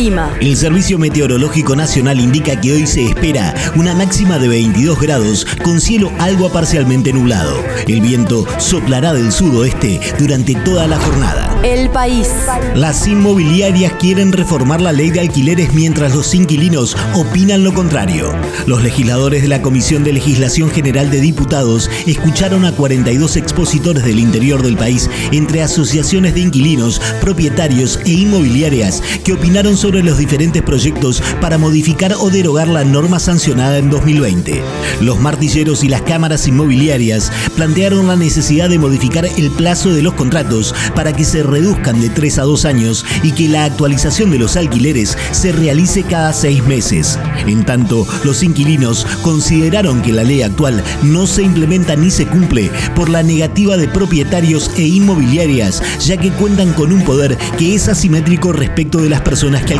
El clima. El Servicio Meteorológico Nacional indica que hoy se espera una máxima de 22 grados con cielo algo parcialmente nublado. El viento soplará del sudoeste durante toda la jornada. El país. Las inmobiliarias quieren reformar la ley de alquileres mientras los inquilinos opinan lo contrario. Los legisladores de la Comisión de Legislación General de Diputados escucharon a 42 expositores del interior del país entre asociaciones de inquilinos, propietarios e inmobiliarias que opinaron sobre los diferentes proyectos para modificar o derogar la norma sancionada en 2020. Los martilleros y las cámaras inmobiliarias plantearon la necesidad de modificar el plazo de los contratos para que se reduzcan de 3 a 2 años y que la actualización de los alquileres se realice cada 6 meses. En tanto, los inquilinos consideraron que la ley actual no se implementa ni se cumple por la negativa de propietarios e inmobiliarias, ya que cuentan con un poder que es asimétrico respecto de las personas que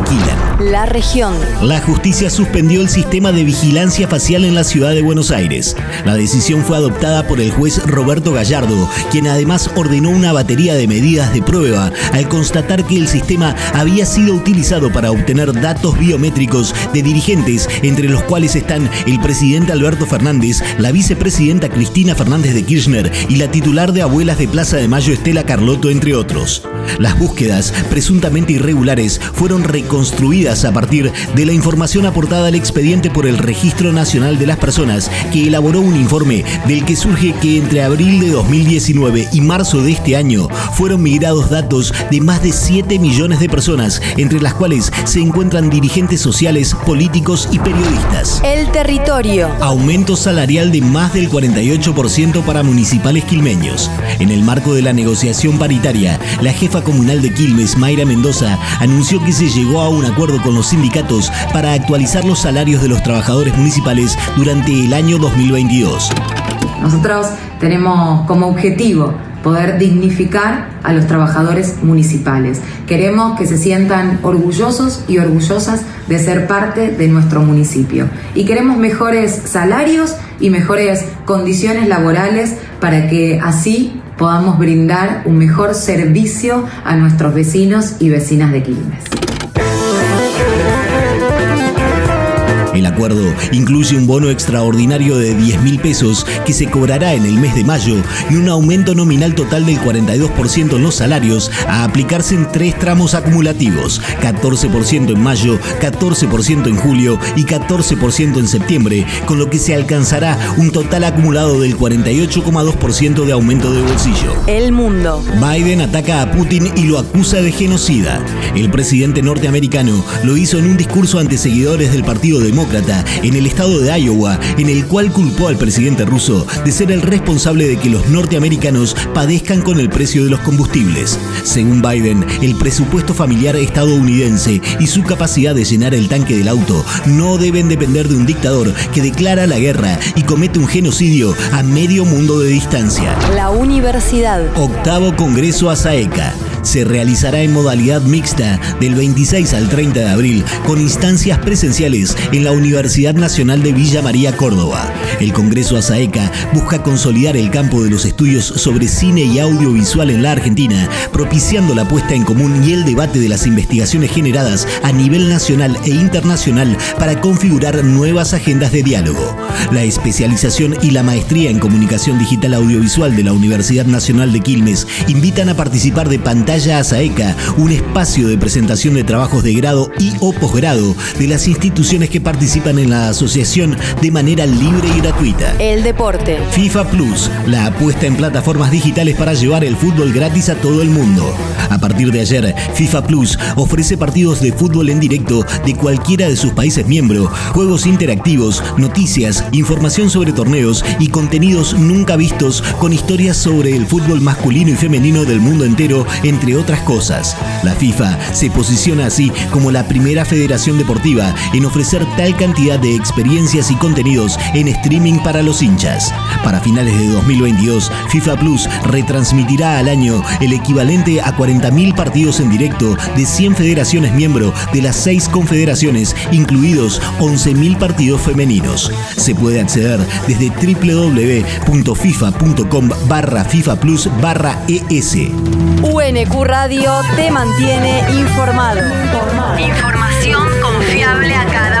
La región. La justicia suspendió el sistema de vigilancia facial en la ciudad de Buenos Aires. La decisión fue adoptada por el juez Roberto Gallardo, quien además ordenó una batería de medidas de prueba al constatar que el sistema había sido utilizado para obtener datos biométricos de dirigentes, entre los cuales están el presidente Alberto Fernández, la vicepresidenta Cristina Fernández de Kirchner y la titular de Abuelas de Plaza de Mayo Estela Carlotto, entre otros. Las búsquedas, presuntamente irregulares, fueron reconstruidas a partir de la información aportada al expediente por el Registro Nacional de las Personas, que elaboró un informe del que surge que entre abril de 2019 y marzo de este año fueron migrados datos de más de 7 millones de personas, entre las cuales se encuentran dirigentes sociales, políticos y periodistas. El territorio. Aumento salarial de más del 48% para municipales quilmeños. En el marco de la negociación paritaria, la jefa comunal de Quilmes, Mayra Mendoza, anunció que se llegó a un acuerdo con los sindicatos para actualizar los salarios de los trabajadores municipales durante el año 2022. Nosotros tenemos como objetivo poder dignificar a los trabajadores municipales. Queremos que se sientan orgullosos y orgullosas de ser parte de nuestro municipio. Y queremos mejores salarios y mejores condiciones laborales para que así podamos brindar un mejor servicio a nuestros vecinos y vecinas de Quilmes. El acuerdo incluye un bono extraordinario de 10 mil pesos que se cobrará en el mes de mayo y un aumento nominal total del 42% en los salarios a aplicarse en tres tramos acumulativos, 14% en mayo, 14% en julio y 14% en septiembre, con lo que se alcanzará un total acumulado del 48,2% de aumento de bolsillo. El mundo. Biden ataca a Putin y lo acusa de genocida. El presidente norteamericano lo hizo en un discurso ante seguidores del Partido Demócrata en el estado de Iowa, en el cual culpó al presidente ruso de ser el responsable de que los norteamericanos padezcan con el precio de los combustibles. Según Biden, el presupuesto familiar estadounidense y su capacidad de llenar el tanque del auto no deben depender de un dictador que declara la guerra y comete un genocidio a medio mundo de distancia. La universidad. Octavo Congreso ASAECA se realizará en modalidad mixta del 26 al 30 de abril con instancias presenciales en la Universidad Nacional de Villa María Córdoba. El Congreso ASAECA busca consolidar el campo de los estudios sobre cine y audiovisual en la Argentina, propiciando la puesta en común y el debate de las investigaciones generadas a nivel nacional e internacional para configurar nuevas agendas de diálogo. La especialización y la maestría en comunicación digital audiovisual de la Universidad Nacional de Quilmes invitan a participar de Pantalla ASAECA, un espacio de presentación de trabajos de grado y o posgrado de las instituciones que participan en la asociación de manera libre y gratuita. El deporte. FIFA Plus, la apuesta en plataformas digitales para llevar el fútbol gratis a todo el mundo. A partir de ayer, FIFA Plus ofrece partidos de fútbol en directo de cualquiera de sus países miembros, juegos interactivos, noticias, información sobre torneos y contenidos nunca vistos con historias sobre el fútbol masculino y femenino del mundo entero, entre otras cosas. La FIFA se posiciona así como la primera federación deportiva en ofrecer tal cantidad de experiencias y contenidos en streaming para los hinchas. Para finales de 2022, FIFA Plus retransmitirá al año el equivalente a 40.000 partidos en directo de 100 federaciones miembro de las 6 confederaciones, incluidos 11.000 partidos femeninos. Se puede acceder desde www.fifa.com barra FIFA Plus barra ES. UNQ Radio te mantiene informado. Información confiable a cada.